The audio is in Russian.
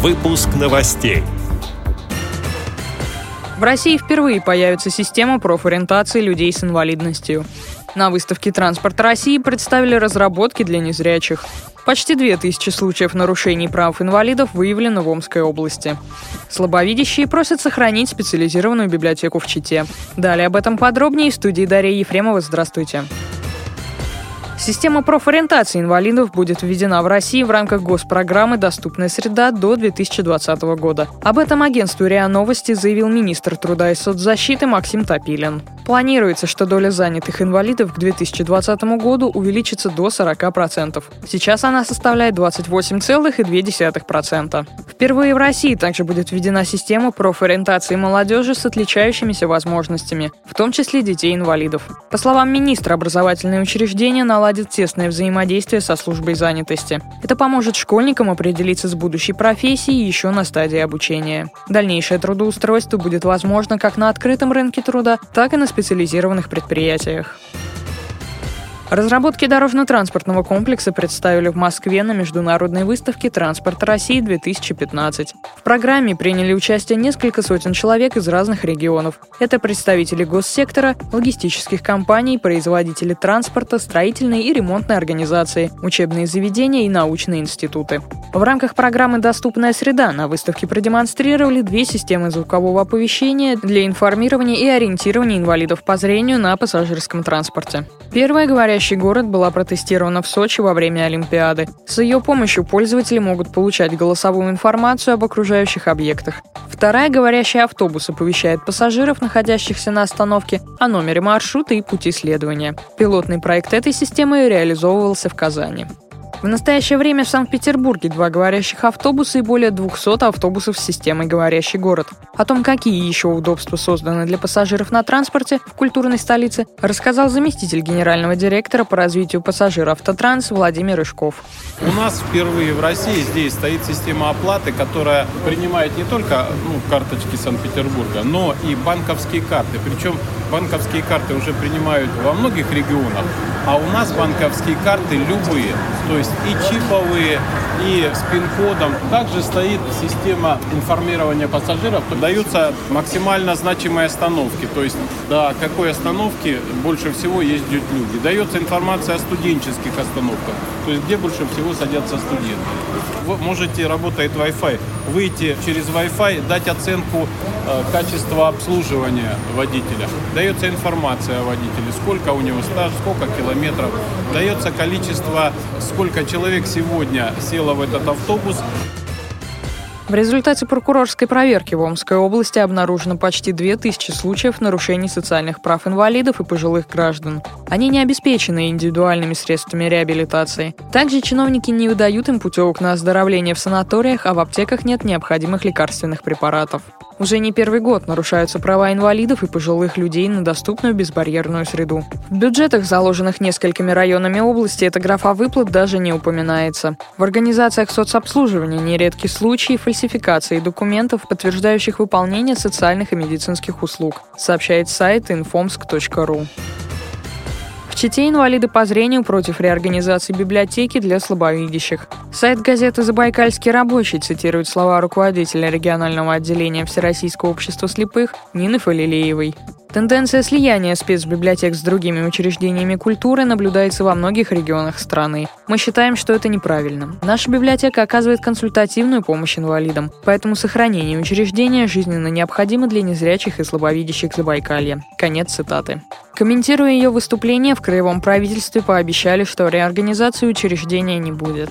Выпуск новостей. В России впервые появится система профориентации людей с инвалидностью. На выставке «Транспорт России» представили разработки для незрячих. Почти 2000 случаев нарушений прав инвалидов выявлено в Омской области. Слабовидящие просят сохранить специализированную библиотеку в Чите. Далее об этом подробнее в студии Дарья Ефремова. Здравствуйте. Система профориентации инвалидов будет введена в России в рамках госпрограммы «Доступная среда» до 2020 года. Об этом агентству РИА Новости заявил министр труда и соцзащиты Максим Топилин. Планируется, что доля занятых инвалидов к 2020 году увеличится до 40%. Сейчас она составляет 28,2%. Впервые в России также будет введена система профориентации молодежи с отличающимися возможностями, в том числе детей-инвалидов. По словам министра, образовательные учреждения наладят тесное взаимодействие со службой занятости. Это поможет школьникам определиться с будущей профессией еще на стадии обучения. Дальнейшее трудоустройство будет возможно как на открытом рынке труда, так и на специализированных предприятиях. Разработки дорожно-транспортного комплекса представили в Москве на международной выставке «Транспорт России-2015». В программе приняли участие несколько сотен человек из разных регионов. Это представители госсектора, логистических компаний, производители транспорта, строительные и ремонтные организации, учебные заведения и научные институты. В рамках программы «Доступная среда» на выставке продемонстрировали две системы звукового оповещения для информирования и ориентирования инвалидов по зрению на пассажирском транспорте. Первая, говоря Говорящий город была протестирована в Сочи во время Олимпиады. С ее помощью пользователи могут получать голосовую информацию об окружающих объектах. Вторая говорящий автобус оповещает пассажиров, находящихся на остановке, о номере маршрута и пути следования. Пилотный проект этой системы реализовывался в Казани. В настоящее время в Санкт-Петербурге два говорящих автобуса и более 200 автобусов с системой «Говорящий город». О том, какие еще удобства созданы для пассажиров на транспорте в культурной столице, рассказал заместитель генерального директора по развитию пассажиров «Автотранс» Владимир Рыжков. У нас впервые в России здесь стоит система оплаты, которая принимает не только ну, карточки Санкт-Петербурга, но и банковские карты. Причем банковские карты уже принимают во многих регионах, а у нас банковские карты любые. То есть и чиповые, и с пин-кодом. Также стоит система информирования пассажиров. Даются максимально значимые остановки. То есть до какой остановки больше всего ездят люди. Дается информация о студенческих остановках. То есть где больше всего садятся студенты. Вы можете, работает Wi-Fi, выйти через Wi-Fi, дать оценку э, качества обслуживания водителя. Дается информация о водителе, сколько у него стаж, сколько километров. Дается количество, сколько человек сегодня село в этот автобус. В результате прокурорской проверки в Омской области обнаружено почти 2000 случаев нарушений социальных прав инвалидов и пожилых граждан. Они не обеспечены индивидуальными средствами реабилитации. Также чиновники не выдают им путевок на оздоровление в санаториях, а в аптеках нет необходимых лекарственных препаратов. Уже не первый год нарушаются права инвалидов и пожилых людей на доступную безбарьерную среду. В бюджетах, заложенных несколькими районами области, эта графа выплат даже не упоминается. В организациях соцобслуживания нередки случаи фальсификации документов, подтверждающих выполнение социальных и медицинских услуг, сообщает сайт infomsk.ru. Чите инвалиды по зрению против реорганизации библиотеки для слабовидящих. Сайт газеты «Забайкальский рабочий» цитирует слова руководителя регионального отделения Всероссийского общества слепых Нины Фалилеевой. Тенденция слияния спецбиблиотек с другими учреждениями культуры наблюдается во многих регионах страны. Мы считаем, что это неправильно. Наша библиотека оказывает консультативную помощь инвалидам, поэтому сохранение учреждения жизненно необходимо для незрячих и слабовидящих Забайкалья. Конец цитаты. Комментируя ее выступление, в краевом правительстве пообещали, что реорганизации учреждения не будет.